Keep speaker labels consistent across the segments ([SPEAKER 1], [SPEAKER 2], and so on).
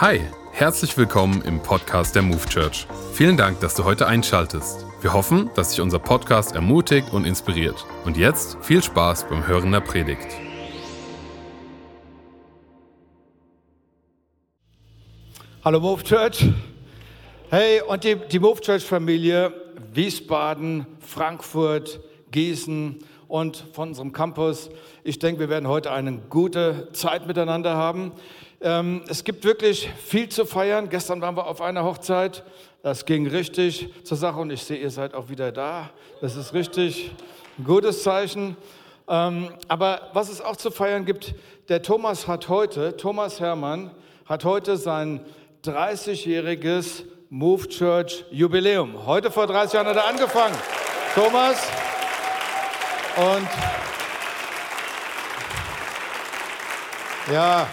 [SPEAKER 1] Hi, herzlich willkommen im Podcast der Move Church. Vielen Dank, dass du heute einschaltest. Wir hoffen, dass dich unser Podcast ermutigt und inspiriert. Und jetzt viel Spaß beim Hören der Predigt.
[SPEAKER 2] Hallo Move Church. Hey, und die, die Move Church Familie Wiesbaden, Frankfurt, Gießen und von unserem Campus. Ich denke, wir werden heute eine gute Zeit miteinander haben. Ähm, es gibt wirklich viel zu feiern. Gestern waren wir auf einer Hochzeit. Das ging richtig zur Sache und ich sehe, ihr seid auch wieder da. Das ist richtig ein gutes Zeichen. Ähm, aber was es auch zu feiern gibt, der Thomas hat heute, Thomas Hermann, hat heute sein 30-jähriges Move Church Jubiläum. Heute vor 30 Jahren hat er angefangen. Thomas. Und ja,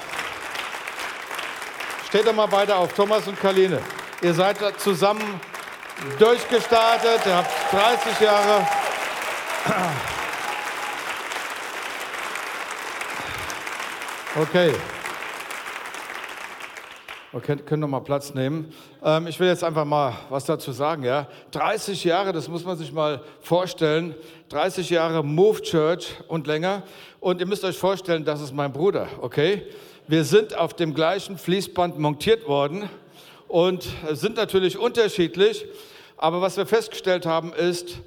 [SPEAKER 2] Steht doch mal weiter auf, Thomas und Karline. Ihr seid zusammen durchgestartet, ihr habt 30 Jahre. Okay. Wir können noch mal Platz nehmen. Ähm, ich will jetzt einfach mal was dazu sagen. Ja? 30 Jahre, das muss man sich mal vorstellen. 30 Jahre Move Church und länger. Und ihr müsst euch vorstellen, das ist mein Bruder, okay? Wir sind auf dem gleichen Fließband montiert worden und sind natürlich unterschiedlich. Aber was wir festgestellt haben, ist,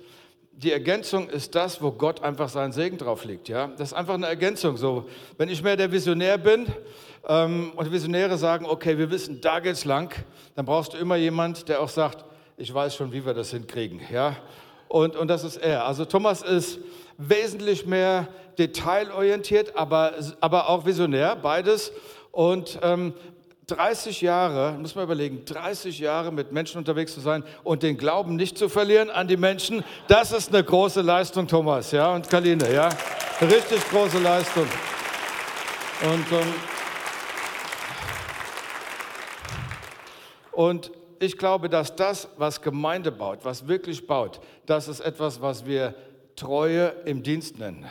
[SPEAKER 2] die Ergänzung ist das, wo Gott einfach seinen Segen drauf legt. Ja? Das ist einfach eine Ergänzung. So, wenn ich mehr der Visionär bin ähm, und Visionäre sagen, okay, wir wissen, da geht's lang, dann brauchst du immer jemand, der auch sagt, ich weiß schon, wie wir das hinkriegen. Ja? Und, und das ist er. Also Thomas ist wesentlich mehr detailorientiert, aber, aber auch visionär, beides. Und ähm, 30 Jahre, muss man überlegen, 30 Jahre mit Menschen unterwegs zu sein und den Glauben nicht zu verlieren an die Menschen, das ist eine große Leistung, Thomas, ja, und Kaline, ja, eine richtig große Leistung. Und, ähm, und ich glaube, dass das, was Gemeinde baut, was wirklich baut, das ist etwas, was wir Treue im Dienst nennen.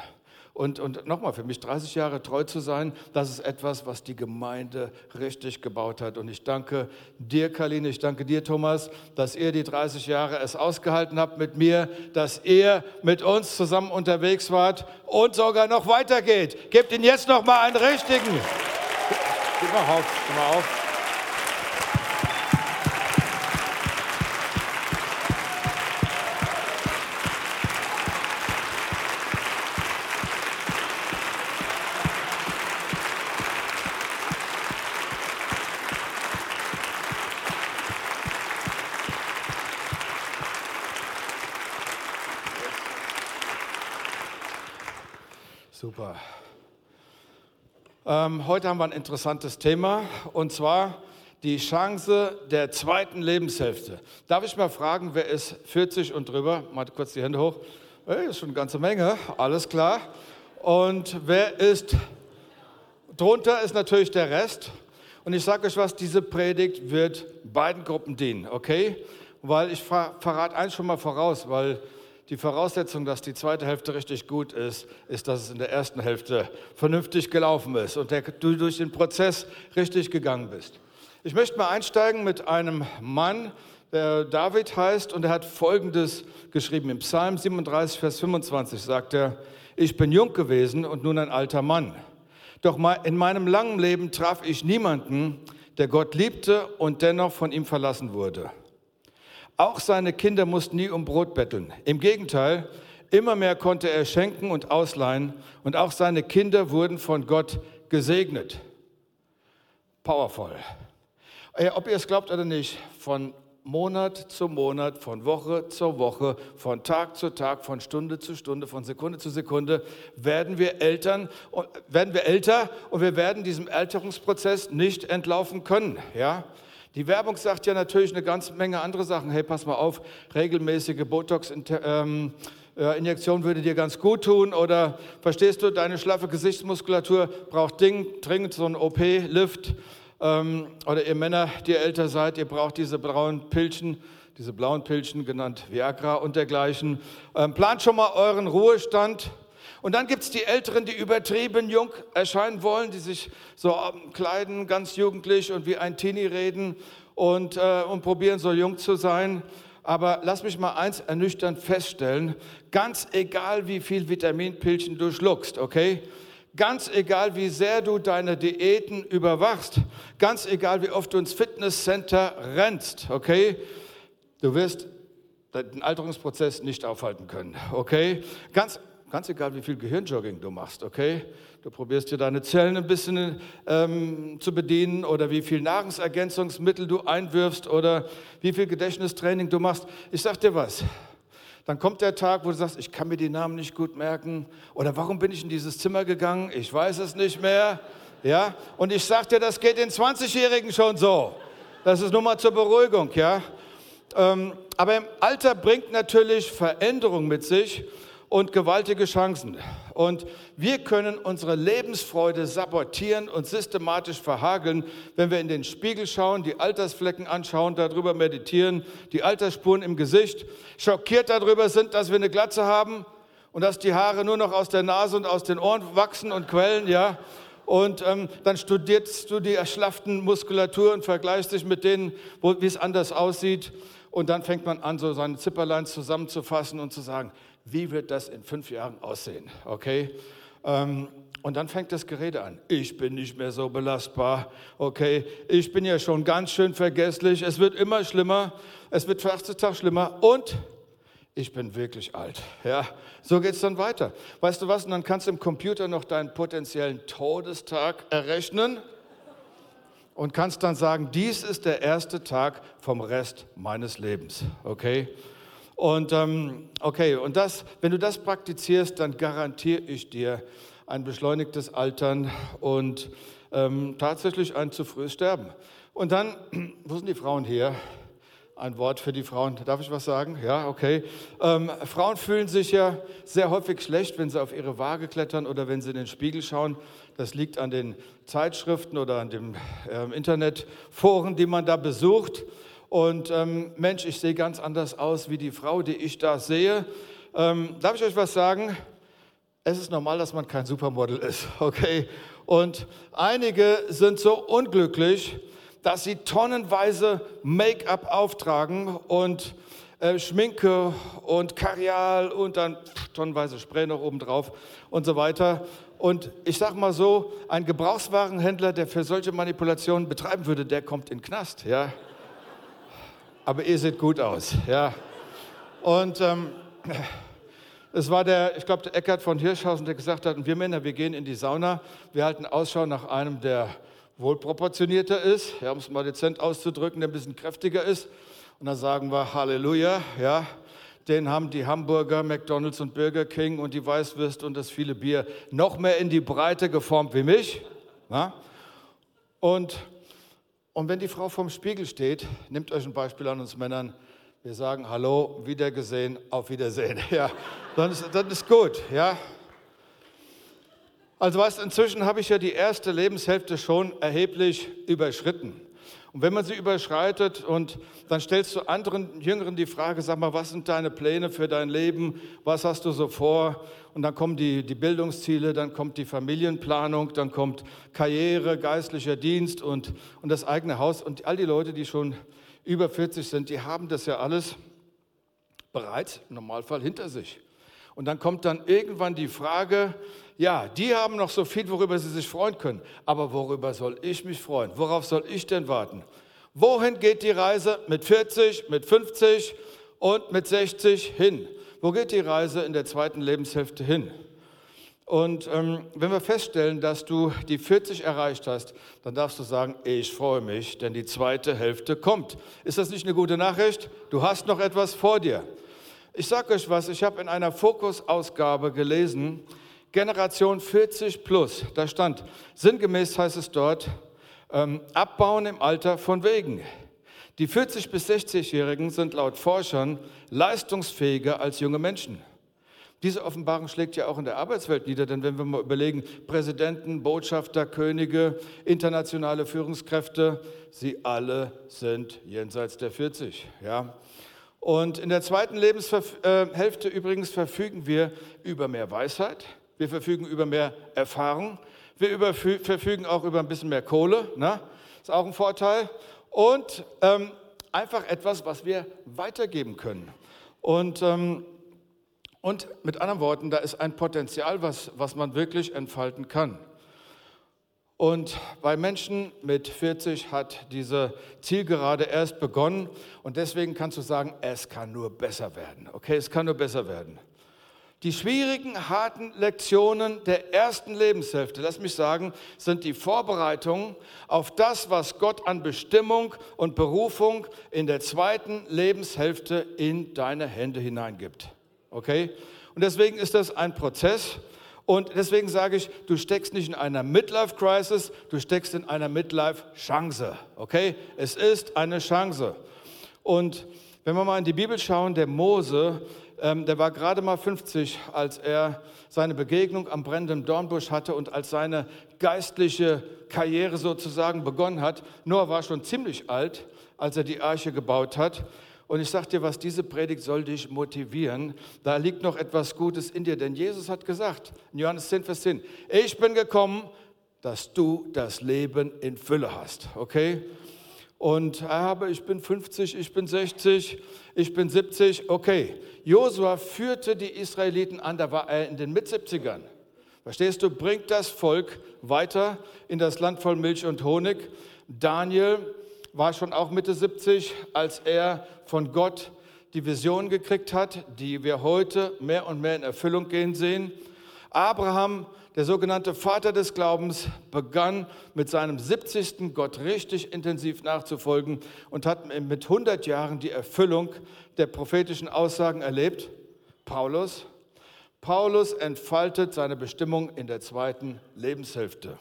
[SPEAKER 2] Und, und nochmal, für mich 30 Jahre treu zu sein, das ist etwas, was die Gemeinde richtig gebaut hat. Und ich danke dir, Kaline, ich danke dir, Thomas, dass ihr die 30 Jahre es ausgehalten habt mit mir, dass ihr mit uns zusammen unterwegs wart und sogar noch weitergeht. Gebt ihn jetzt nochmal einen richtigen. Gib mal auf, gib mal auf. Heute haben wir ein interessantes Thema und zwar die Chance der zweiten Lebenshälfte. Darf ich mal fragen, wer ist 40 und drüber? Mal kurz die Hände hoch. Hey, ist schon eine ganze Menge, alles klar. Und wer ist drunter, ist natürlich der Rest. Und ich sage euch was, diese Predigt wird beiden Gruppen dienen, okay? Weil ich verrate eins schon mal voraus, weil die Voraussetzung, dass die zweite Hälfte richtig gut ist, ist, dass es in der ersten Hälfte vernünftig gelaufen ist und du durch den Prozess richtig gegangen bist. Ich möchte mal einsteigen mit einem Mann, der David heißt und er hat Folgendes geschrieben. Im Psalm 37, Vers 25 sagt er, ich bin jung gewesen und nun ein alter Mann. Doch in meinem langen Leben traf ich niemanden, der Gott liebte und dennoch von ihm verlassen wurde. Auch seine Kinder mussten nie um Brot betteln. Im Gegenteil, immer mehr konnte er schenken und ausleihen und auch seine Kinder wurden von Gott gesegnet. Powerful. Äh, ob ihr es glaubt oder nicht, von Monat zu Monat, von Woche zu Woche, von Tag zu Tag, von Stunde zu Stunde, von Sekunde zu Sekunde werden wir Eltern, werden wir älter und wir werden diesem Älterungsprozess nicht entlaufen können. Ja? Die Werbung sagt ja natürlich eine ganze Menge andere Sachen. Hey, pass mal auf, regelmäßige Botox-Injektion ähm, würde dir ganz gut tun. Oder verstehst du, deine schlaffe Gesichtsmuskulatur braucht dringend so einen OP-Lift. Ähm, oder ihr Männer, die älter seid, ihr braucht diese braunen Pilchen, diese blauen Pilchen, genannt Viagra und dergleichen. Ähm, plant schon mal euren Ruhestand Und dann gibt es die Älteren, die übertrieben jung erscheinen wollen, die sich so ähm, kleiden, ganz jugendlich und wie ein Teenie reden und, äh, und probieren so jung zu sein. Aber lass mich mal eins ernüchternd feststellen, ganz egal wie viel Vitaminpilchen du schluckst, okay? Ganz egal wie sehr du deine Diäten überwachst, ganz egal wie oft du ins Fitnesscenter rennst, okay? Du wirst den Alterungsprozess nicht aufhalten können, okay? Ganz, ganz egal wie viel Gehirnjogging du machst, okay? Du probierst dir deine Zellen ein bisschen ähm, zu bedienen oder wie viel Nahrungsergänzungsmittel du einwirfst oder wie viel Gedächtnistraining du machst. Ich sag dir was. Dann kommt der Tag, wo du sagst, ich kann mir die Namen nicht gut merken. Oder warum bin ich in dieses Zimmer gegangen? Ich weiß es nicht mehr. Ja? Und ich sag dir, das geht den 20-Jährigen schon so. Das ist nur mal zur Beruhigung, ja. Ähm, aber im Alter bringt natürlich Veränderung mit sich und gewaltige Chancen. Und wir können unsere Lebensfreude sabotieren und systematisch verhageln, wenn wir in den Spiegel schauen, die Altersflecken anschauen, darüber meditieren, die Altersspuren im Gesicht, schockiert darüber sind, dass wir eine Glatze haben und dass die Haare nur noch aus der Nase und aus den Ohren wachsen und quellen, ja. Und ähm, dann studierst du die erschlafften Muskulatur und vergleichst dich mit denen, wie es anders aussieht. Und dann fängt man an, so seine Zipperleins zusammenzufassen und zu sagen, wie wird das in fünf Jahren aussehen? Okay? Ähm, und dann fängt das Gerede an. Ich bin nicht mehr so belastbar. Okay, ich bin ja schon ganz schön vergesslich. Es wird immer schlimmer. Es wird Tag zu Tag schlimmer. Und ich bin wirklich alt. Ja, so geht es dann weiter. Weißt du was? Und dann kannst du im Computer noch deinen potenziellen Todestag errechnen und kannst dann sagen, dies ist der erste Tag vom Rest meines Lebens. Okay? Und ähm, okay, und das, wenn du das praktizierst, dann garantiere ich dir ein beschleunigtes Altern und ähm, tatsächlich ein zu frühes Sterben. Und dann, wo sind die Frauen hier? Ein Wort für die Frauen. Darf ich was sagen? Ja, okay. Ähm, Frauen fühlen sich ja sehr häufig schlecht, wenn sie auf ihre Waage klettern oder wenn sie in den Spiegel schauen. Das liegt an den Zeitschriften oder an den äh, Internetforen, die man da besucht. Und ähm, Mensch, ich sehe ganz anders aus wie die Frau, die ich da sehe. Ähm, darf ich euch was sagen? Es ist normal, dass man kein Supermodel ist, okay? Und einige sind so unglücklich, dass sie tonnenweise Make-up auftragen und äh, Schminke und Kareal und dann tonnenweise Spray noch oben drauf und so weiter. Und ich sage mal so, ein Gebrauchswarenhändler, der für solche Manipulationen betreiben würde, der kommt in den Knast, ja? aber ihr seht gut aus. Ja. Und ähm, es war der, ich glaube, der Eckhard von Hirschhausen, der gesagt hat, wir Männer, wir gehen in die Sauna, wir halten Ausschau nach einem, der wohlproportionierter ist, ja, um es mal dezent auszudrücken, der ein bisschen kräftiger ist. Und dann sagen wir Halleluja, ja, den haben die Hamburger, McDonalds und Burger King und die Weißwürste und das viele Bier noch mehr in die Breite geformt wie mich. Ja? Und und wenn die Frau vorm Spiegel steht, nehmt euch ein Beispiel an uns Männern, wir sagen Hallo, Wiedergesehen, auf Wiedersehen. Ja, dann ist, dann ist gut. Ja. Also weißt, inzwischen habe ich ja die erste Lebenshälfte schon erheblich überschritten. Und wenn man sie überschreitet und dann stellst du anderen Jüngeren die Frage, sag mal, was sind deine Pläne für dein Leben? Was hast du so vor? Und dann kommen die, die Bildungsziele, dann kommt die Familienplanung, dann kommt Karriere, geistlicher Dienst und, und das eigene Haus. Und all die Leute, die schon über 40 sind, die haben das ja alles bereits im Normalfall hinter sich. Und dann kommt dann irgendwann die Frage, ja, die haben noch so viel, worüber sie sich freuen können. Aber worüber soll ich mich freuen? Worauf soll ich denn warten? Wohin geht die Reise mit 40, mit 50 und mit 60 hin? Wo geht die Reise in der zweiten Lebenshälfte hin? Und ähm, wenn wir feststellen, dass du die 40 erreicht hast, dann darfst du sagen, ich freue mich, denn die zweite Hälfte kommt. Ist das nicht eine gute Nachricht? Du hast noch etwas vor dir. Ich sage euch was, ich habe in einer Fokus-Ausgabe gelesen, Generation 40 plus, da stand, sinngemäß heißt es dort, ähm, abbauen im Alter von Wegen. Die 40 bis 60-Jährigen sind laut Forschern leistungsfähiger als junge Menschen. Diese Offenbarung schlägt ja auch in der Arbeitswelt nieder, denn wenn wir mal überlegen, Präsidenten, Botschafter, Könige, internationale Führungskräfte, sie alle sind jenseits der 40. Ja? Und in der zweiten Lebenshälfte übrigens verfügen wir über mehr Weisheit, Wir verfügen über mehr Erfahrung. Wir verfügen auch über ein bisschen mehr Kohle. Ne? Ist auch ein Vorteil. Und ähm, einfach etwas, was wir weitergeben können. Und, ähm, und mit anderen Worten, da ist ein Potenzial, was, was man wirklich entfalten kann. Und bei Menschen mit 40 hat diese Zielgerade erst begonnen und deswegen kannst du sagen, es kann nur besser werden. Okay, es kann nur besser werden. Die schwierigen, harten Lektionen der ersten Lebenshälfte, lass mich sagen, sind die Vorbereitungen auf das, was Gott an Bestimmung und Berufung in der zweiten Lebenshälfte in deine Hände hineingibt. Okay? Und deswegen ist das ein Prozess. Und deswegen sage ich, du steckst nicht in einer Midlife-Crisis, du steckst in einer Midlife-Chance. Okay? Es ist eine Chance. Und wenn wir mal in die Bibel schauen, der Mose, ähm, der war gerade mal 50, als er seine Begegnung am brennenden Dornbusch hatte und als seine geistliche Karriere sozusagen begonnen hat. Noah war schon ziemlich alt, als er die Arche gebaut hat. Und ich sage dir was, diese Predigt soll dich motivieren. Da liegt noch etwas Gutes in dir, denn Jesus hat gesagt, in Johannes 10, Vers 10, ich bin gekommen, dass du das Leben in Fülle hast. Okay? Und aber ich bin 50, ich bin 60, ich bin 70. Okay, Josua führte die Israeliten an, da war er in den Mit-70ern. Verstehst du, bringt das Volk weiter in das Land voll Milch und Honig. Daniel war schon auch Mitte 70, als er von Gott die Vision gekriegt hat, die wir heute mehr und mehr in Erfüllung gehen sehen. Abraham der sogenannte Vater des Glaubens, begann mit seinem 70. Gott richtig intensiv nachzufolgen und hat mit 100 Jahren die Erfüllung der prophetischen Aussagen erlebt. Paulus. Paulus entfaltet seine Bestimmung in der zweiten Lebenshälfte.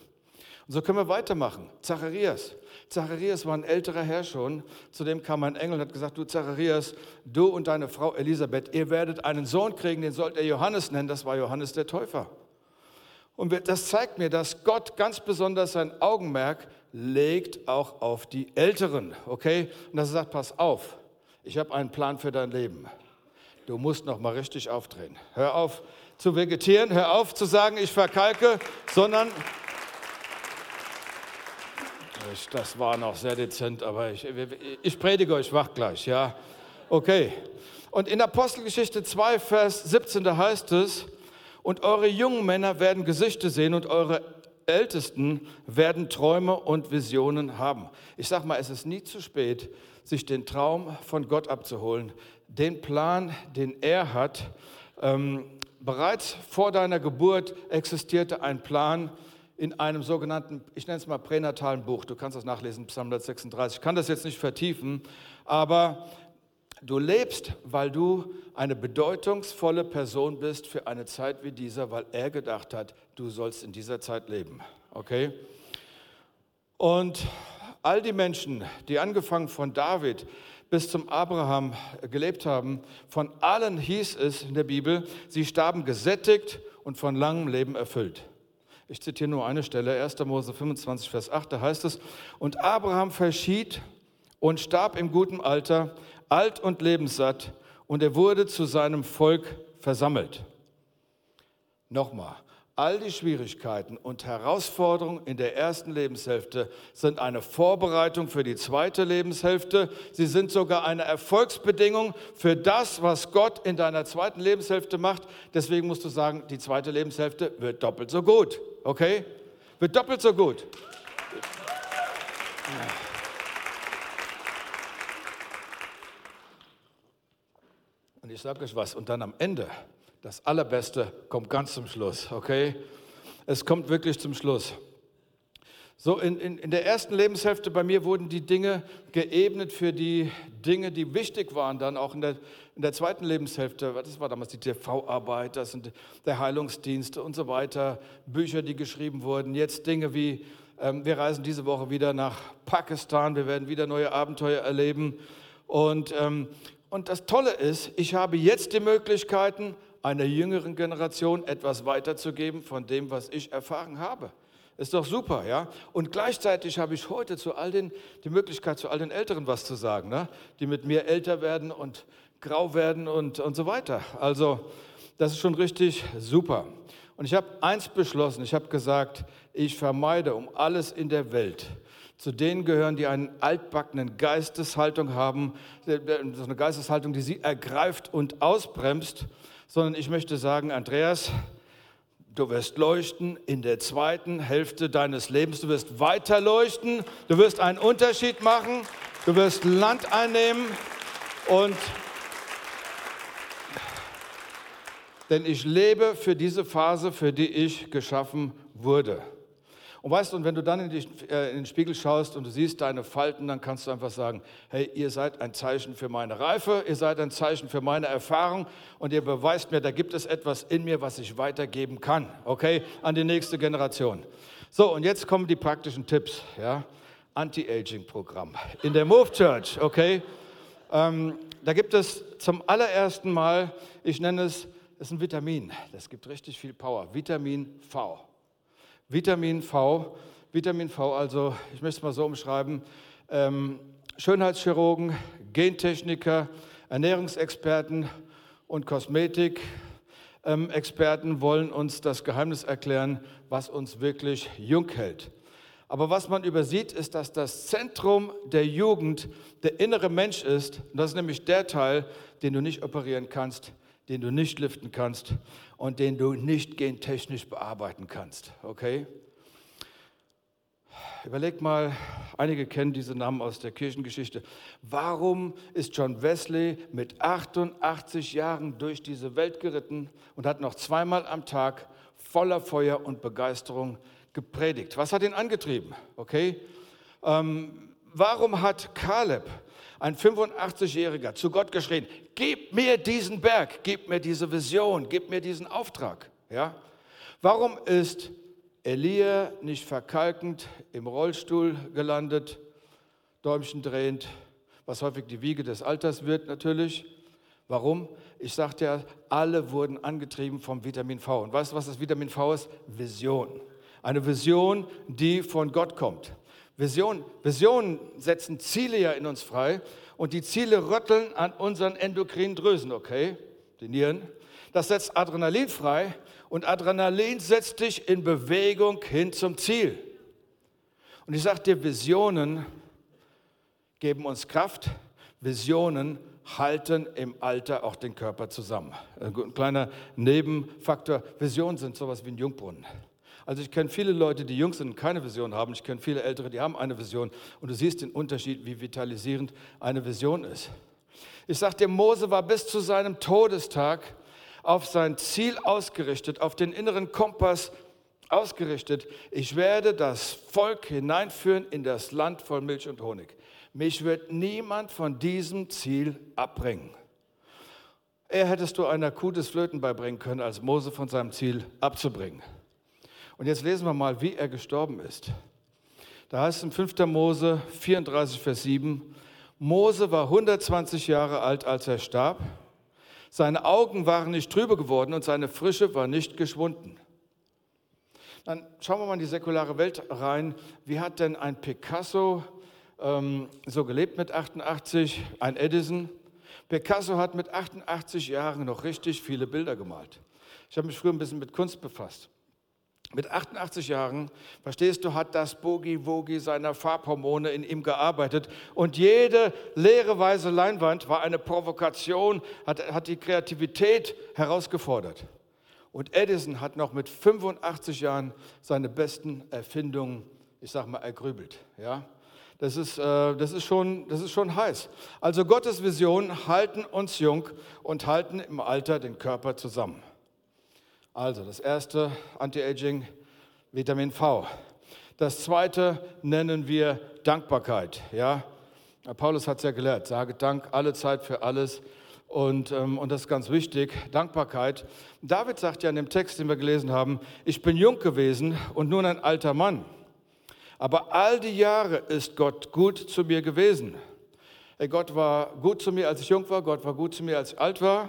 [SPEAKER 2] So können wir weitermachen. Zacharias. Zacharias war ein älterer Herr schon. Zu dem kam ein Engel und hat gesagt, du Zacharias, du und deine Frau Elisabeth, ihr werdet einen Sohn kriegen, den sollt ihr Johannes nennen. Das war Johannes der Täufer. Und das zeigt mir, dass Gott ganz besonders sein Augenmerk legt auch auf die Älteren, okay? Und dass er sagt, pass auf, ich habe einen Plan für dein Leben. Du musst noch mal richtig aufdrehen. Hör auf zu vegetieren, hör auf zu sagen, ich verkalke, sondern das war noch sehr dezent, aber ich, ich predige euch wach gleich, ja? Okay. Und in Apostelgeschichte 2, Vers 17, da heißt es, und eure jungen Männer werden Gesichter sehen und eure Ältesten werden Träume und Visionen haben. Ich sage mal, es ist nie zu spät, sich den Traum von Gott abzuholen, den Plan, den er hat. Ähm, bereits vor deiner Geburt existierte ein Plan in einem sogenannten, ich nenne es mal pränatalen Buch. Du kannst das nachlesen, Psalm 136. Ich kann das jetzt nicht vertiefen, aber Du lebst, weil du eine bedeutungsvolle Person bist für eine Zeit wie dieser, weil er gedacht hat, du sollst in dieser Zeit leben. Okay? Und all die Menschen, die angefangen von David bis zum Abraham gelebt haben, von allen hieß es in der Bibel, sie starben gesättigt und von langem Leben erfüllt. Ich zitiere nur eine Stelle, 1. Mose 25, Vers 8, da heißt es, und Abraham verschied und starb im guten Alter, alt und lebenssatt, und er wurde zu seinem Volk versammelt. Nochmal, all die Schwierigkeiten und Herausforderungen in der ersten Lebenshälfte sind eine Vorbereitung für die zweite Lebenshälfte. Sie sind sogar eine Erfolgsbedingung für das, was Gott in deiner zweiten Lebenshälfte macht. Deswegen musst du sagen, die zweite Lebenshälfte wird doppelt so gut. Okay? Wird doppelt so gut. Ja. ich sage euch was, und dann am Ende, das Allerbeste kommt ganz zum Schluss, okay? Es kommt wirklich zum Schluss. So, in, in, in der ersten Lebenshälfte bei mir wurden die Dinge geebnet für die Dinge, die wichtig waren, dann auch in der, in der zweiten Lebenshälfte. Das war damals die TV-Arbeit, das sind der Heilungsdienste und so weiter, Bücher, die geschrieben wurden. Jetzt Dinge wie, ähm, wir reisen diese Woche wieder nach Pakistan, wir werden wieder neue Abenteuer erleben. Und ähm, und das Tolle ist, ich habe jetzt die Möglichkeiten, einer jüngeren Generation etwas weiterzugeben von dem, was ich erfahren habe. Ist doch super, ja? Und gleichzeitig habe ich heute zu all den, die Möglichkeit, zu all den Älteren was zu sagen, ne? die mit mir älter werden und grau werden und, und so weiter. Also, das ist schon richtig super. Und ich habe eins beschlossen, ich habe gesagt, ich vermeide um alles in der Welt. Zu denen gehören, die einen altbackenen Geisteshaltung haben, äh, so eine Geisteshaltung, die sie ergreift und ausbremst, sondern ich möchte sagen, Andreas, du wirst leuchten in der zweiten Hälfte deines Lebens, du wirst weiter leuchten, du wirst einen Unterschied machen, du wirst Land einnehmen. Und denn ich lebe für diese Phase, für die ich geschaffen wurde. Und weißt du, und wenn du dann in, die, äh, in, den Spiegel schaust und du siehst deine Falten, dann kannst du einfach sagen, hey, ihr seid ein Zeichen für meine Reife, ihr seid ein Zeichen für meine Erfahrung und ihr beweist mir, da gibt es etwas in mir, was ich weitergeben kann, okay, an die nächste Generation. So, und jetzt kommen die praktischen Tipps, ja, Anti-Aging-Programm in der Move Church, okay. Ähm, da gibt es zum allerersten Mal, ich nenne es ist ein Vitamin. Das gibt richtig viel Power. Vitamin V. Vitamin V. Vitamin V, also ich möchte es mal so umschreiben. Ähm, Schönheitschirurgen, Gentechniker, Ernährungsexperten und Kosmetikexperten ähm, wollen uns das Geheimnis erklären, was uns wirklich jung hält. Aber was man übersieht, ist, dass das Zentrum der Jugend der innere Mensch ist. Und das ist nämlich der Teil, den du nicht operieren kannst, den du nicht liften kannst und den du nicht gentechnisch bearbeiten kannst. Okay? Überleg mal, einige kennen diese Namen aus der Kirchengeschichte. Warum ist John Wesley mit 88 Jahren durch diese Welt geritten und hat noch zweimal am Tag voller Feuer und Begeisterung gepredigt? Was hat ihn angetrieben? Okay? Ähm, warum hat Kaleb ein 85-Jähriger, zu Gott geschrien, gib mir diesen Berg, gib mir diese Vision, gib mir diesen Auftrag. Ja? Warum ist Elia nicht verkalkend im Rollstuhl gelandet, Däumchen drehend, was häufig die Wiege des Alters wird natürlich? Warum? Ich sagte ja, alle wurden angetrieben vom Vitamin V. Und weißt du, was das Vitamin V ist? Vision. Eine Vision, die von Gott kommt. Vision, Visionen setzen Ziele ja in uns frei und die Ziele rütteln an unseren endokrinen Drüsen, okay? Die Nieren. Das setzt Adrenalin frei und Adrenalin setzt dich in Bewegung hin zum Ziel. Und ich sage dir, Visionen geben uns Kraft, Visionen halten im Alter auch den Körper zusammen. Ein kleiner Nebenfaktor, Visionen sind sowas wie ein Jungbrunnen. Also ich kenne viele Leute, die jung sind und keine Vision haben. Ich kenne viele Ältere, die haben eine Vision. Und du siehst den Unterschied, wie vitalisierend eine Vision ist. Ich sage dir, Mose war bis zu seinem Todestag auf sein Ziel ausgerichtet, auf den inneren Kompass ausgerichtet. Ich werde das Volk hineinführen in das Land voll Milch und Honig. Mich wird niemand von diesem Ziel abbringen. Er hättest du einer Kuh des Flöten beibringen können, als Mose von seinem Ziel abzubringen. Und jetzt lesen wir mal, wie er gestorben ist. Da heißt es in 5. Mose 34, Vers 7, Mose war 120 Jahre alt, als er starb. Seine Augen waren nicht trübe geworden und seine Frische war nicht geschwunden. Dann schauen wir mal in die säkulare Welt rein. Wie hat denn ein Picasso ähm, so gelebt mit 88, ein Edison? Picasso hat mit 88 Jahren noch richtig viele Bilder gemalt. Ich habe mich früher ein bisschen mit Kunst befasst. Mit 88 Jahren, verstehst du, hat das Boogie-Woogie seiner Farbhormone in ihm gearbeitet. Und jede leere weiße Leinwand war eine Provokation, hat, hat die Kreativität herausgefordert. Und Edison hat noch mit 85 Jahren seine besten Erfindungen, ich sag mal, ergrübelt. Ja? Das ist, äh, das, ist schon, das ist schon heiß. Also Gottes Visionen halten uns jung und halten im Alter den Körper zusammen. Also das erste Anti-Aging, Vitamin V. Das zweite nennen wir Dankbarkeit. Ja? Paulus hat es ja gelehrt, sage Dank alle Zeit für alles. Und, ähm, und das ist ganz wichtig, Dankbarkeit. David sagt ja in dem Text, den wir gelesen haben, ich bin jung gewesen und nun ein alter Mann. Aber all die Jahre ist Gott gut zu mir gewesen. Hey, Gott war gut zu mir, als ich jung war, Gott war gut zu mir, als ich alt war.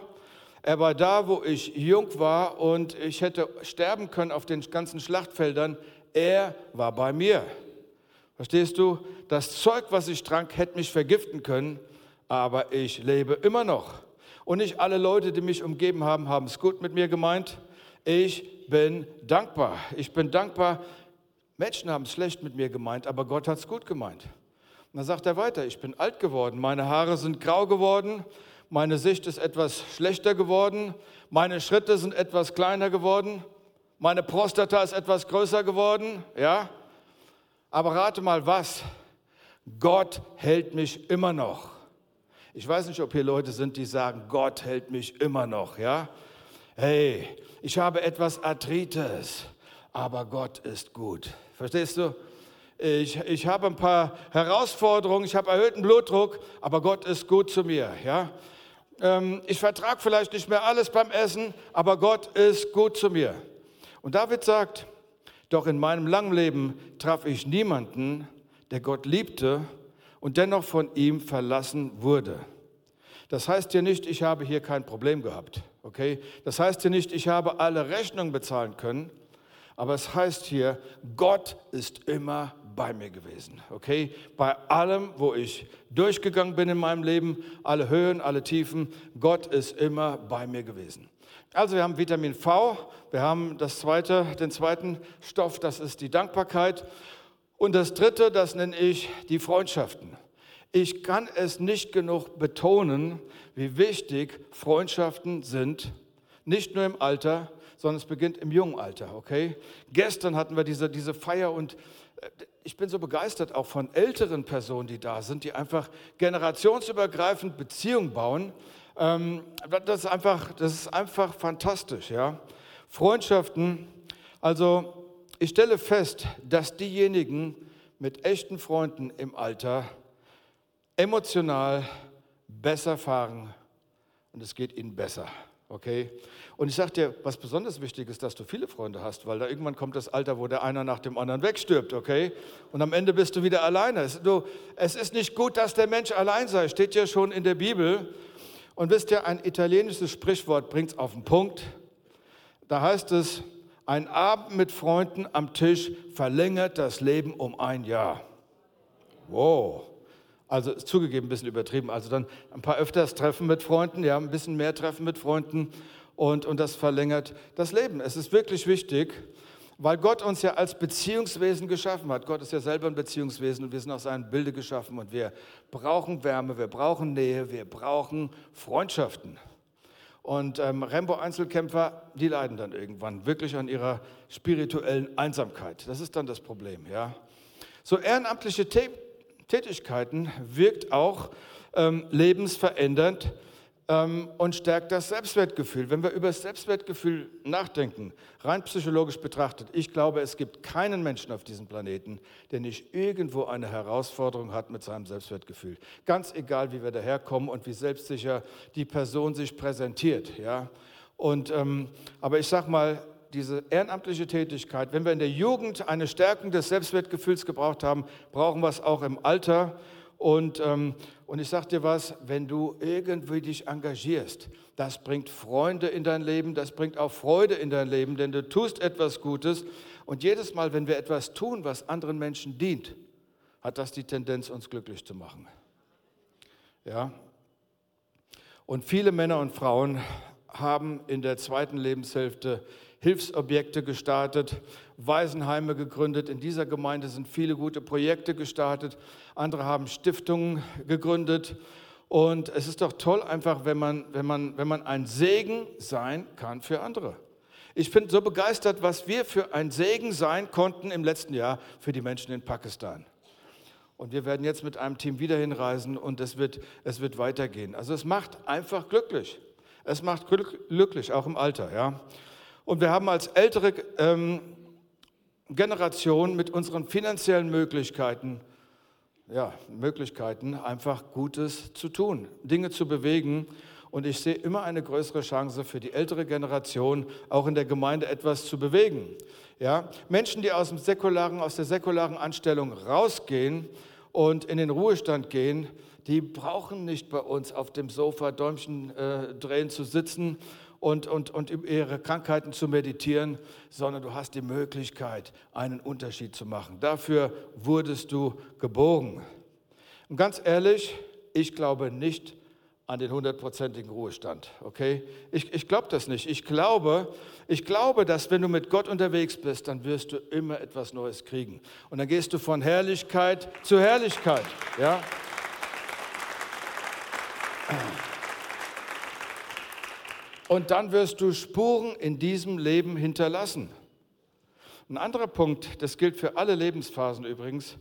[SPEAKER 2] Er war da, wo ich jung war und ich hätte sterben können auf den ganzen Schlachtfeldern. Er war bei mir. Verstehst du? Das Zeug, was ich trank, hätte mich vergiften können, aber ich lebe immer noch. Und nicht alle Leute, die mich umgeben haben, haben es gut mit mir gemeint. Ich bin dankbar. Ich bin dankbar. Menschen haben es schlecht mit mir gemeint, aber Gott hat es gut gemeint. Und dann sagt er weiter, ich bin alt geworden, meine Haare sind grau geworden, meine Sicht ist etwas schlechter geworden, meine Schritte sind etwas kleiner geworden, meine Prostata ist etwas größer geworden, ja. Aber rate mal was, Gott hält mich immer noch. Ich weiß nicht, ob hier Leute sind, die sagen, Gott hält mich immer noch, ja. Hey, ich habe etwas Arthritis, aber Gott ist gut. Verstehst du? Ich, ich habe ein paar Herausforderungen, ich habe erhöhten Blutdruck, aber Gott ist gut zu mir, ja. Ähm, ich vertrage vielleicht nicht mehr alles beim Essen, aber Gott ist gut zu mir. Und David sagt, doch in meinem langen Leben traf ich niemanden, der Gott liebte und dennoch von ihm verlassen wurde. Das heißt hier nicht, ich habe hier kein Problem gehabt. Okay? Das heißt hier nicht, ich habe alle Rechnungen bezahlen können, aber es heißt hier, Gott ist immer bei mir gewesen. Okay? Bei allem, wo ich durchgegangen bin in meinem Leben, alle Höhen, alle Tiefen, Gott ist immer bei mir gewesen. Also wir haben Vitamin V, wir haben das zweite, den zweiten Stoff, das ist die Dankbarkeit. Und das dritte, das nenne ich die Freundschaften. Ich kann es nicht genug betonen, wie wichtig Freundschaften sind, nicht nur im Alter, sondern es beginnt im jungen Alter, okay? Gestern hatten wir diese, diese Feier und äh, ich bin so begeistert auch von älteren Personen, die da sind, die einfach generationsübergreifend Beziehungen bauen. Ähm, das, ist einfach, das ist einfach fantastisch, ja? Freundschaften, also ich stelle fest, dass diejenigen mit echten Freunden im Alter emotional besser fahren und es geht ihnen besser. Okay? Und ich sage dir, was besonders wichtig ist, dass du viele Freunde hast, weil da irgendwann kommt das Alter, wo der einer nach dem anderen wegstirbt, okay? Und am Ende bist du wieder alleine. Es, du, es ist nicht gut, dass der Mensch allein sei, steht ja schon in der Bibel. Und wisst ihr, ein italienisches Sprichwort bringt es auf den Punkt. Da heißt es, ein Abend mit Freunden am Tisch verlängert das Leben um ein Jahr. Wow. Also zugegeben ein bisschen übertrieben. Also dann ein paar öfters Treffen mit Freunden, ja, ein bisschen mehr Treffen mit Freunden und, und das verlängert das Leben. Es ist wirklich wichtig, weil Gott uns ja als Beziehungswesen geschaffen hat. Gott ist ja selber ein Beziehungswesen und wir sind aus seinem Bilde geschaffen und wir brauchen Wärme, wir brauchen Nähe, wir brauchen Freundschaften. Und ähm, Rambo-Einzelkämpfer, die leiden dann irgendwann wirklich an ihrer spirituellen Einsamkeit. Das ist dann das Problem, ja. So ehrenamtliche Tätigkeiten wirkt auch ähm, lebensverändernd ähm, und stärkt das Selbstwertgefühl. Wenn wir über das Selbstwertgefühl nachdenken, rein psychologisch betrachtet, ich glaube, es gibt keinen Menschen auf diesem Planeten, der nicht irgendwo eine Herausforderung hat mit seinem Selbstwertgefühl. Ganz egal, wie wir daherkommen und wie selbstsicher die Person sich präsentiert. Ja? Und, ähm, aber ich sage mal, diese ehrenamtliche Tätigkeit, wenn wir in der Jugend eine Stärkung des Selbstwertgefühls gebraucht haben, brauchen wir es auch im Alter. Und, ähm, und ich sage dir was, wenn du irgendwie dich engagierst, das bringt Freunde in dein Leben, das bringt auch Freude in dein Leben, denn du tust etwas Gutes. Und jedes Mal, wenn wir etwas tun, was anderen Menschen dient, hat das die Tendenz, uns glücklich zu machen. Ja? Und viele Männer und Frauen haben in der zweiten Lebenshälfte Hilfsobjekte gestartet, Waisenheime gegründet. In dieser Gemeinde sind viele gute Projekte gestartet. Andere haben Stiftungen gegründet. Und es ist doch toll einfach, wenn man, wenn man, wenn man ein Segen sein kann für andere. Ich bin so begeistert, was wir für ein Segen sein konnten im letzten Jahr für die Menschen in Pakistan. Und wir werden jetzt mit einem Team wieder hinreisen und es wird, es wird weitergehen. Also es macht einfach glücklich. Es macht glücklich, auch im Alter. Ja? Und wir haben als ältere ähm, Generation mit unseren finanziellen Möglichkeiten, ja, Möglichkeiten, einfach Gutes zu tun, Dinge zu bewegen. Und ich sehe immer eine größere Chance für die ältere Generation, auch in der Gemeinde etwas zu bewegen. Ja, Menschen, die aus, dem säkularen, aus der säkularen Anstellung rausgehen und in den Ruhestand gehen, die brauchen nicht bei uns auf dem Sofa Däumchen äh, drehen zu sitzen und, und, und über ihre Krankheiten zu meditieren, sondern du hast die Möglichkeit, einen Unterschied zu machen. Dafür wurdest du geboren. Und ganz ehrlich, ich glaube nicht an den hundertprozentigen Ruhestand. Okay? Ich, ich glaube das nicht. Ich glaube, ich glaube, dass wenn du mit Gott unterwegs bist, dann wirst du immer etwas Neues kriegen. Und dann gehst du von Herrlichkeit zu Herrlichkeit. Ja? Und dann wirst du Spuren in diesem Leben hinterlassen. Ein anderer Punkt, das gilt für alle Lebensphasen übrigens,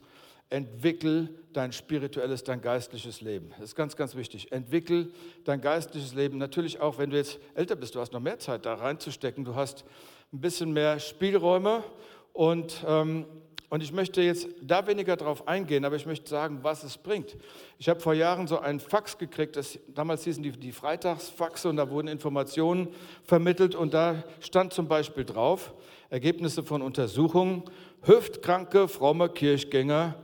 [SPEAKER 2] entwickel dein spirituelles, dein geistliches Leben. Das ist ganz, ganz wichtig. Entwickel dein geistliches Leben. Natürlich auch, wenn du jetzt älter bist, du hast noch mehr Zeit da reinzustecken. Du hast ein bisschen mehr Spielräume und, ähm, und ich möchte jetzt da weniger drauf eingehen, aber ich möchte sagen, was es bringt. Ich habe vor Jahren so einen Fax gekriegt, das, damals hießen die, die Freitagsfaxe und da wurden Informationen vermittelt und da stand zum Beispiel drauf, Ergebnisse von Untersuchungen, hüftkranke, fromme Kirchgänger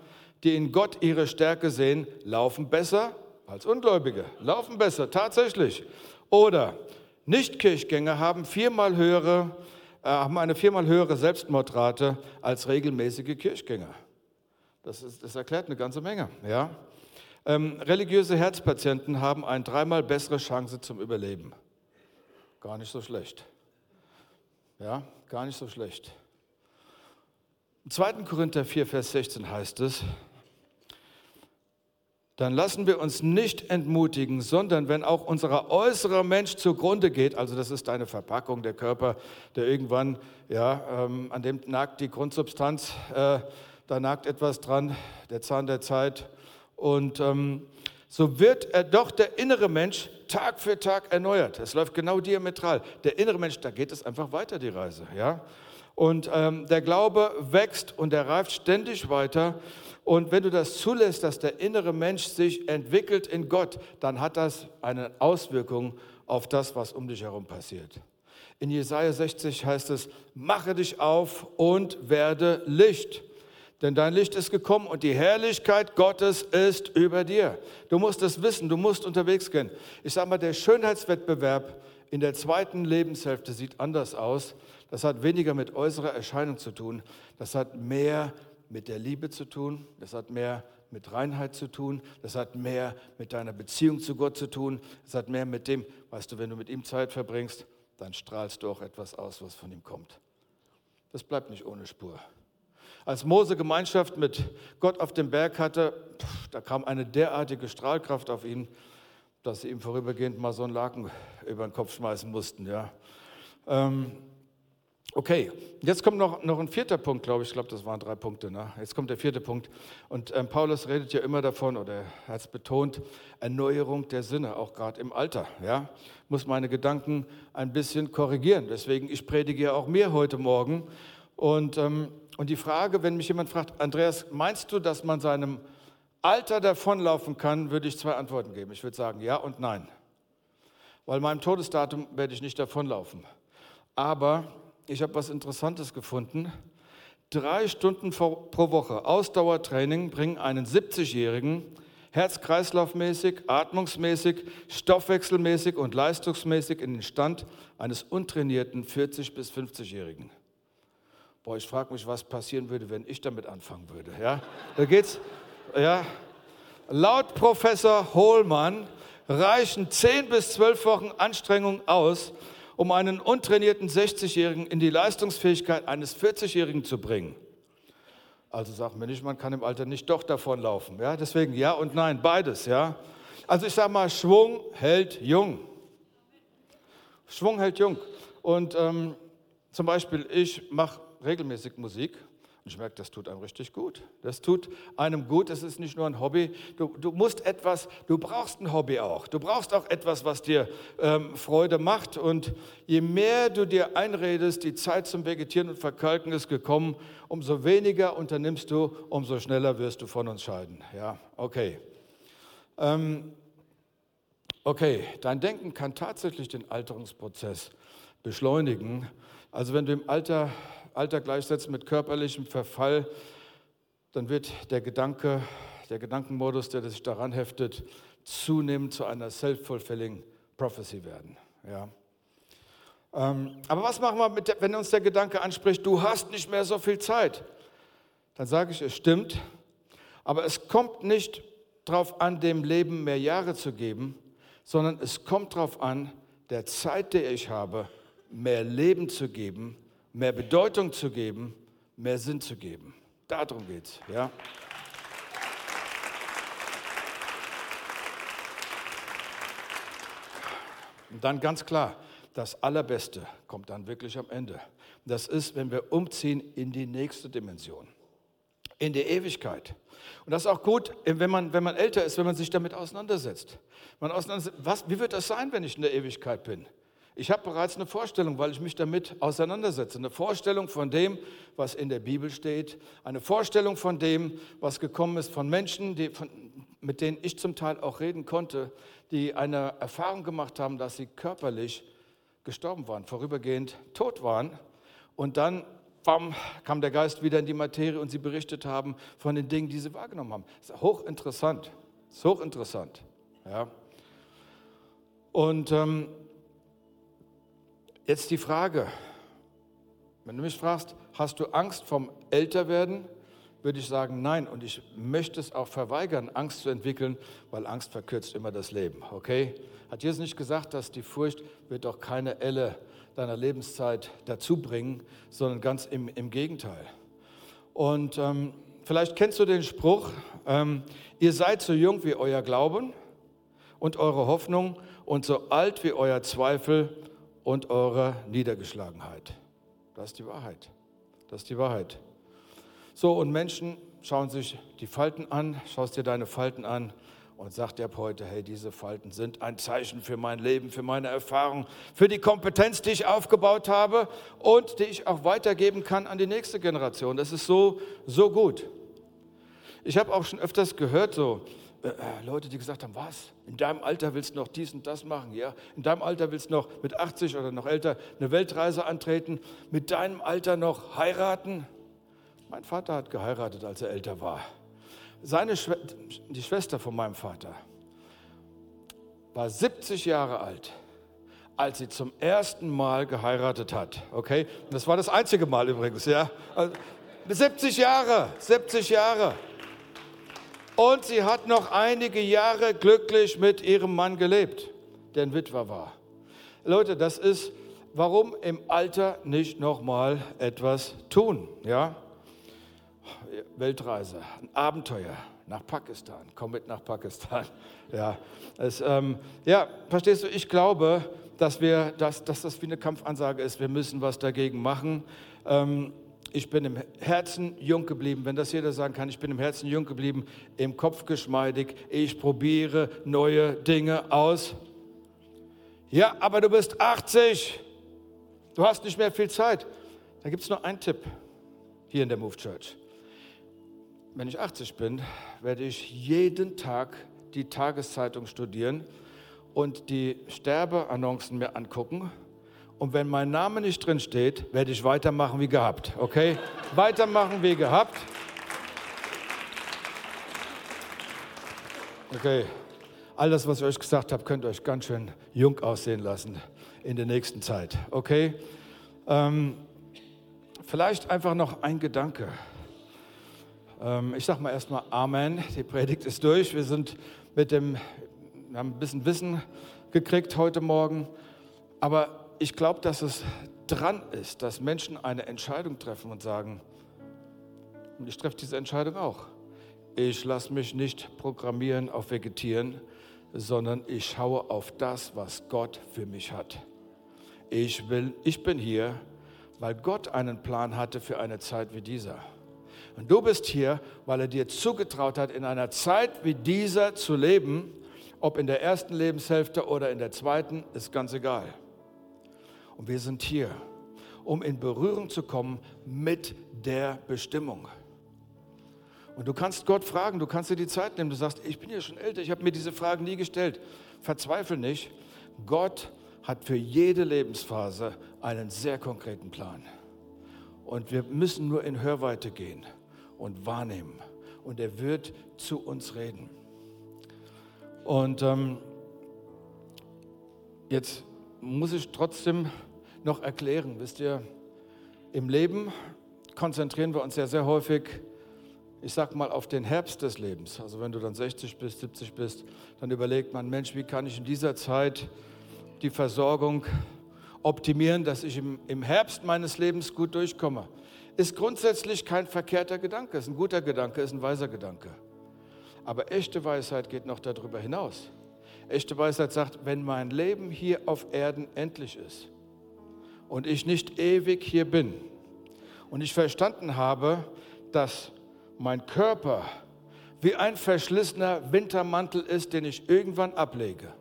[SPEAKER 2] die in Gott ihre Stärke sehen, laufen besser als Ungläubige. Laufen besser, tatsächlich. Oder Nichtkirchgänger haben, viermal höhere, haben eine viermal höhere Selbstmordrate als regelmäßige Kirchgänger. Das, ist, das erklärt eine ganze Menge. Ja? Ähm, religiöse Herzpatienten haben eine dreimal bessere Chance zum Überleben. Gar nicht so schlecht. Ja, gar nicht so schlecht. Im 2. Korinther 4, Vers 16 heißt es, dann lassen wir uns nicht entmutigen, sondern wenn auch unser äußerer Mensch zugrunde geht, also das ist eine Verpackung, der Körper, der irgendwann, ja, ähm, an dem nagt die Grundsubstanz, äh, da nagt etwas dran, der Zahn der Zeit. Und ähm, so wird er doch der innere Mensch Tag für Tag erneuert. Es läuft genau diametral. Der innere Mensch, da geht es einfach weiter, die Reise. Ja? Und ähm, der Glaube wächst und er reift ständig weiter. Und wenn du das zulässt, dass der innere Mensch sich entwickelt in Gott, dann hat das eine Auswirkung auf das, was um dich herum passiert. In Jesaja 60 heißt es: Mache dich auf und werde Licht. Denn dein Licht ist gekommen und die Herrlichkeit Gottes ist über dir. Du musst es wissen, du musst unterwegs gehen. Ich sage mal, der Schönheitswettbewerb in der zweiten Lebenshälfte sieht anders aus. Das hat weniger mit äußerer Erscheinung zu tun. Das hat mehr mit der Liebe zu tun, das hat mehr mit Reinheit zu tun, das hat mehr mit deiner Beziehung zu Gott zu tun, das hat mehr mit dem, weißt du, wenn du mit ihm Zeit verbringst, dann strahlst du auch etwas aus, was von ihm kommt. Das bleibt nicht ohne Spur. Als Mose Gemeinschaft mit Gott auf dem Berg hatte, da kam eine derartige Strahlkraft auf ihn, dass sie ihm vorübergehend mal so einen Laken über den Kopf schmeißen mussten. Ja. Ähm, Okay, jetzt kommt noch, noch ein vierter Punkt, glaube ich. Ich glaube, das waren drei Punkte. Ne? Jetzt kommt der vierte Punkt. Und ähm, Paulus redet ja immer davon, oder er hat es betont, Erneuerung der Sinne, auch gerade im Alter. Ja? Muss meine Gedanken ein bisschen korrigieren. Deswegen, ich predige ja auch mir heute Morgen. Und, ähm, und die Frage, wenn mich jemand fragt, Andreas, meinst du, dass man seinem Alter davonlaufen kann, würde ich zwei Antworten geben. Ich würde sagen ja und nein. Weil meinem Todesdatum werde ich nicht davonlaufen. Aber ich habe was Interessantes gefunden. Drei Stunden pro Woche Ausdauertraining bringen einen 70-Jährigen herz-kreislaufmäßig, atmungsmäßig, stoffwechselmäßig und leistungsmäßig in den Stand eines untrainierten 40- bis 50-Jährigen. Boah, ich frage mich, was passieren würde, wenn ich damit anfangen würde. Ja, da geht's. Ja, laut Professor Hohlmann reichen 10 bis 12 Wochen Anstrengung aus, um einen untrainierten 60-Jährigen in die Leistungsfähigkeit eines 40-Jährigen zu bringen. Also sagt mir nicht, man kann im Alter nicht doch davonlaufen. Ja? Deswegen ja und nein, beides. Ja? Also ich sage mal, Schwung hält jung. Schwung hält jung. Und ähm, zum Beispiel, ich mache regelmäßig Musik ich merke, das tut einem richtig gut. Das tut einem gut. Es ist nicht nur ein Hobby. Du, du, musst etwas, du brauchst ein Hobby auch. Du brauchst auch etwas, was dir ähm, Freude macht. Und je mehr du dir einredest, die Zeit zum Vegetieren und Verkalken ist gekommen, umso weniger unternimmst du, umso schneller wirst du von uns scheiden. Ja, okay. Ähm, okay, dein Denken kann tatsächlich den Alterungsprozess beschleunigen. Also wenn du im Alter Alter gleichsetzt mit körperlichem Verfall, dann wird der Gedanke, der Gedankenmodus, der sich daran heftet, zunehmend zu einer self-fulfilling prophecy werden. Ja. Ähm, aber was machen wir, der, wenn uns der Gedanke anspricht, du hast nicht mehr so viel Zeit? Dann sage ich, es stimmt, aber es kommt nicht darauf an, dem Leben mehr Jahre zu geben, sondern es kommt darauf an, der Zeit, die ich habe, mehr Leben zu geben, mehr Bedeutung zu geben, mehr Sinn zu geben. Darum geht es. Ja? Und dann ganz klar, das Allerbeste kommt dann wirklich am Ende. Das ist, wenn wir umziehen in die nächste Dimension, in die Ewigkeit. Und das ist auch gut, wenn man, wenn man älter ist, wenn man sich damit auseinandersetzt. Man auseinandersetzt was, wie wird das sein, wenn ich in der Ewigkeit bin? Ich habe bereits eine Vorstellung, weil ich mich damit auseinandersetze. Eine Vorstellung von dem, was in der Bibel steht. Eine Vorstellung von dem, was gekommen ist von Menschen, die, von, mit denen ich zum Teil auch reden konnte, die eine Erfahrung gemacht haben, dass sie körperlich gestorben waren, vorübergehend tot waren. Und dann bam, kam der Geist wieder in die Materie und sie berichtet haben von den Dingen, die sie wahrgenommen haben. Das ist hochinteressant. Das ist hochinteressant. Ja. Und ähm, Jetzt die Frage, wenn du mich fragst, hast du Angst vom Älterwerden? Würde ich sagen, nein. Und ich möchte es auch verweigern, Angst zu entwickeln, weil Angst verkürzt immer das Leben. Okay? Hat Jesus nicht gesagt, dass die Furcht wird auch keine Elle deiner Lebenszeit dazu bringen, sondern ganz im, im Gegenteil. Und ähm, vielleicht kennst du den Spruch, ähm, ihr seid so jung wie euer Glauben und eure Hoffnung und so alt wie euer Zweifel und eurer Niedergeschlagenheit. Das ist die Wahrheit. Das ist die Wahrheit. So, und Menschen schauen sich die Falten an, schaust dir deine Falten an und sagt ab heute, hey, diese Falten sind ein Zeichen für mein Leben, für meine Erfahrung, für die Kompetenz, die ich aufgebaut habe und die ich auch weitergeben kann an die nächste Generation. Das ist so, so gut. Ich habe auch schon öfters gehört, so, äh, äh, Leute, die gesagt haben, was, in deinem Alter willst du noch dies und das machen, ja? In deinem Alter willst du noch mit 80 oder noch älter eine Weltreise antreten, mit deinem Alter noch heiraten. Mein Vater hat geheiratet, als er älter war. Seine Schwe die Schwester von meinem Vater war 70 Jahre alt, als sie zum ersten Mal geheiratet hat. Okay, das war das einzige Mal übrigens, ja. 70 also, Jahre, 70 Jahre. Und sie hat noch einige Jahre glücklich mit ihrem Mann gelebt, der ein Witwer war. Leute, das ist, warum im Alter nicht nochmal etwas tun? Ja? Weltreise, ein Abenteuer nach Pakistan. Komm mit nach Pakistan. Ja, es, ähm, ja verstehst du, ich glaube, dass, wir, dass, dass das wie eine Kampfansage ist. Wir müssen was dagegen machen. Ähm, ich bin im Herzen jung geblieben, wenn das jeder sagen kann, ich bin im Herzen jung geblieben, im Kopf geschmeidig, ich probiere neue Dinge aus. Ja, aber du bist 80, du hast nicht mehr viel Zeit. Da gibt es nur einen Tipp hier in der Move Church. Wenn ich 80 bin, werde ich jeden Tag die Tageszeitung studieren und die Sterbeannoncen mir angucken und wenn mein Name nicht drin steht, werde ich weitermachen wie gehabt. Okay? weitermachen wie gehabt. Okay. Alles, was ich euch gesagt habe, könnt ihr euch ganz schön jung aussehen lassen in der nächsten Zeit. Okay? Ähm, vielleicht einfach noch ein Gedanke. Ähm, ich sage mal erstmal Amen. Die Predigt ist durch. Wir sind mit dem, wir haben ein bisschen Wissen gekriegt heute Morgen. Aber ich glaube, dass es dran ist, dass Menschen eine Entscheidung treffen und sagen, ich treffe diese Entscheidung auch, ich lasse mich nicht programmieren auf Vegetieren, sondern ich schaue auf das, was Gott für mich hat. Ich, will, ich bin hier, weil Gott einen Plan hatte für eine Zeit wie dieser. Und du bist hier, weil er dir zugetraut hat, in einer Zeit wie dieser zu leben, ob in der ersten Lebenshälfte oder in der zweiten, ist ganz egal. Und wir sind hier, um in Berührung zu kommen mit der Bestimmung. Und du kannst Gott fragen, du kannst dir die Zeit nehmen. Du sagst, ich bin ja schon älter, ich habe mir diese Fragen nie gestellt. Verzweifel nicht. Gott hat für jede Lebensphase einen sehr konkreten Plan. Und wir müssen nur in Hörweite gehen und wahrnehmen. Und er wird zu uns reden. Und ähm, jetzt muss ich trotzdem noch erklären. Wisst ihr, im Leben konzentrieren wir uns ja sehr häufig ich sag mal, auf den Herbst des Lebens, also wenn du dann 60 bist, 70 bist, dann überlegt man, Mensch, wie kann ich in dieser Zeit die Versorgung optimieren, dass ich im, im Herbst meines Lebens gut durchkomme. Ist grundsätzlich kein verkehrter Gedanke, ist ein guter Gedanke, ist ein weiser Gedanke. Aber echte Weisheit geht noch darüber hinaus. Echte Weisheit sagt, wenn mein Leben hier auf Erden endlich ist und ich nicht ewig hier bin und ich verstanden habe, dass mein Körper wie ein verschlissener Wintermantel ist, den ich irgendwann ablege,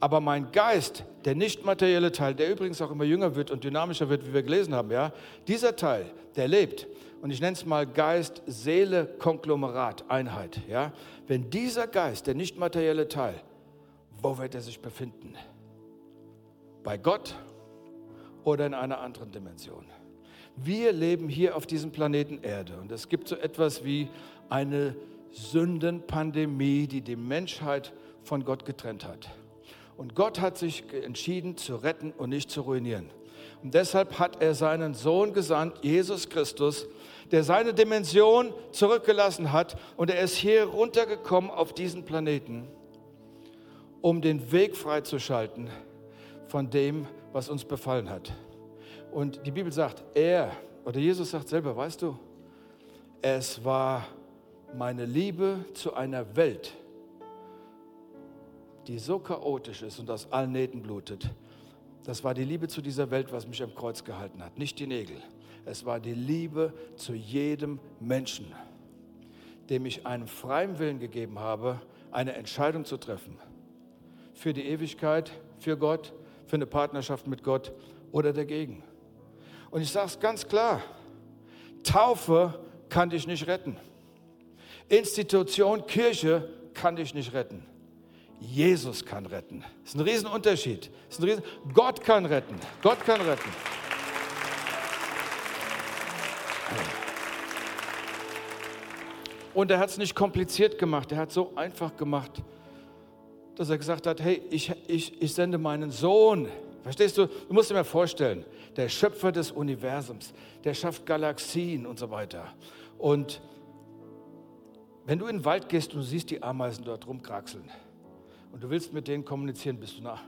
[SPEAKER 2] aber mein Geist, der nicht materielle Teil, der übrigens auch immer jünger wird und dynamischer wird, wie wir gelesen haben, ja, dieser Teil, der lebt. Und ich nenne es mal Geist, Seele, Konglomerat, Einheit. Ja? Wenn dieser Geist, der nicht materielle Teil, wo wird er sich befinden? Bei Gott oder in einer anderen Dimension? Wir leben hier auf diesem Planeten Erde und es gibt so etwas wie eine Sündenpandemie, die die Menschheit von Gott getrennt hat. Und Gott hat sich entschieden zu retten und nicht zu ruinieren. Und deshalb hat er seinen Sohn gesandt, Jesus Christus, der seine Dimension zurückgelassen hat und er ist hier runtergekommen auf diesen Planeten, um den Weg freizuschalten von dem, was uns befallen hat. Und die Bibel sagt, er, oder Jesus sagt selber, weißt du, es war meine Liebe zu einer Welt, die so chaotisch ist und aus allen Nähten blutet, das war die Liebe zu dieser Welt, was mich am Kreuz gehalten hat, nicht die Nägel. Es war die Liebe zu jedem Menschen, dem ich einen freien Willen gegeben habe, eine Entscheidung zu treffen. Für die Ewigkeit, für Gott, für eine Partnerschaft mit Gott oder dagegen. Und ich sage es ganz klar, Taufe kann dich nicht retten. Institution, Kirche kann dich nicht retten. Jesus kann retten. Das ist ein Riesenunterschied. Ist ein Riesen Gott kann retten. Gott kann retten. Und er hat es nicht kompliziert gemacht. Er hat es so einfach gemacht, dass er gesagt hat, hey, ich, ich, ich sende meinen Sohn. Verstehst du? Du musst dir mal vorstellen, der Schöpfer des Universums, der schafft Galaxien und so weiter. Und wenn du in den Wald gehst und du siehst die Ameisen dort rumkraxeln, und du willst mit denen kommunizieren, bist du in einer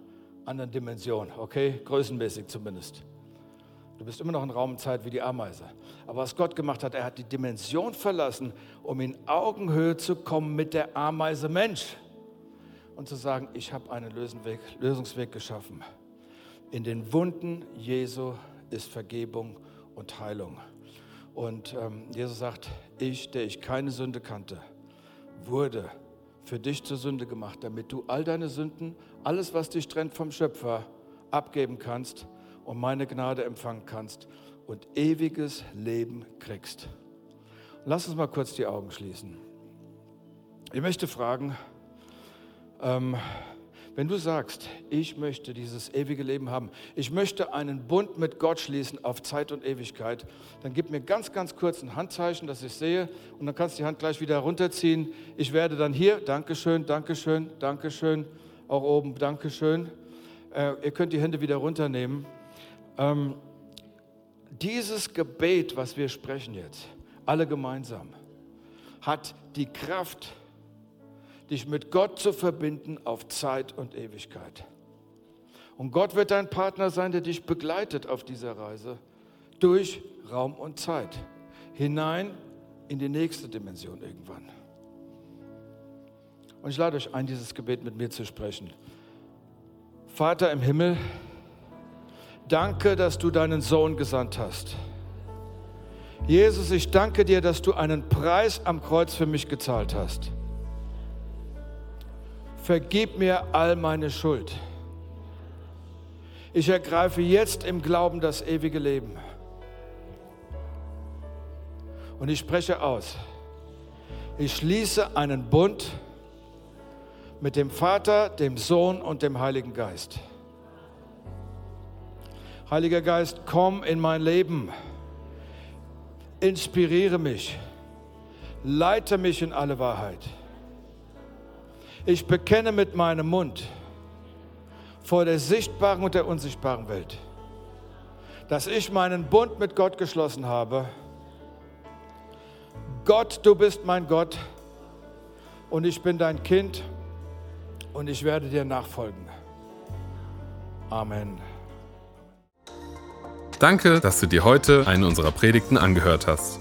[SPEAKER 2] anderen Dimension, okay? Größenmäßig zumindest. Du bist immer noch in Raum und Zeit wie die Ameise. Aber was Gott gemacht hat, er hat die Dimension verlassen, um in Augenhöhe zu kommen mit der Ameise Mensch und zu sagen, ich habe einen Lösungsweg, Lösungsweg geschaffen. In den Wunden Jesu ist Vergebung und Heilung. Und ähm, Jesus sagt, ich, der ich keine Sünde kannte, wurde für dich zur Sünde gemacht, damit du all deine Sünden, alles, was dich trennt vom Schöpfer, abgeben kannst und meine Gnade empfangen kannst und ewiges Leben kriegst. Lass uns mal kurz die Augen schließen. Ich möchte fragen, ähm, wenn du sagst, ich möchte dieses ewige Leben haben, ich möchte einen Bund mit Gott schließen auf Zeit und Ewigkeit, dann gib mir ganz, ganz kurz ein Handzeichen, dass ich sehe und dann kannst du die Hand gleich wieder runterziehen. Ich werde dann hier, Dankeschön, Dankeschön, Dankeschön, auch oben, Dankeschön. Äh, ihr könnt die Hände wieder runternehmen. Ähm, dieses Gebet, was wir sprechen jetzt, alle gemeinsam, hat die Kraft, dich mit Gott zu verbinden auf Zeit und Ewigkeit. Und Gott wird dein Partner sein, der dich begleitet auf dieser Reise durch Raum und Zeit hinein in die nächste Dimension irgendwann. Und ich lade euch ein, dieses Gebet mit mir zu sprechen. Vater im Himmel, danke, dass du deinen Sohn gesandt hast. Jesus, ich danke dir, dass du einen Preis am Kreuz für mich gezahlt hast vergib mir all meine Schuld. Ich ergreife jetzt im Glauben das ewige Leben. Und ich spreche aus. Ich schließe einen Bund mit dem Vater, dem Sohn und dem Heiligen Geist. Heiliger Geist, komm in mein Leben. Inspiriere mich. Leite mich in alle Wahrheit. Ich bekenne mit meinem Mund vor der sichtbaren und der unsichtbaren Welt, dass ich meinen Bund mit Gott geschlossen habe, Gott, du bist mein Gott und ich bin dein Kind und ich werde dir nachfolgen. Amen.
[SPEAKER 1] Danke, dass du dir heute eine unserer Predigten angehört hast.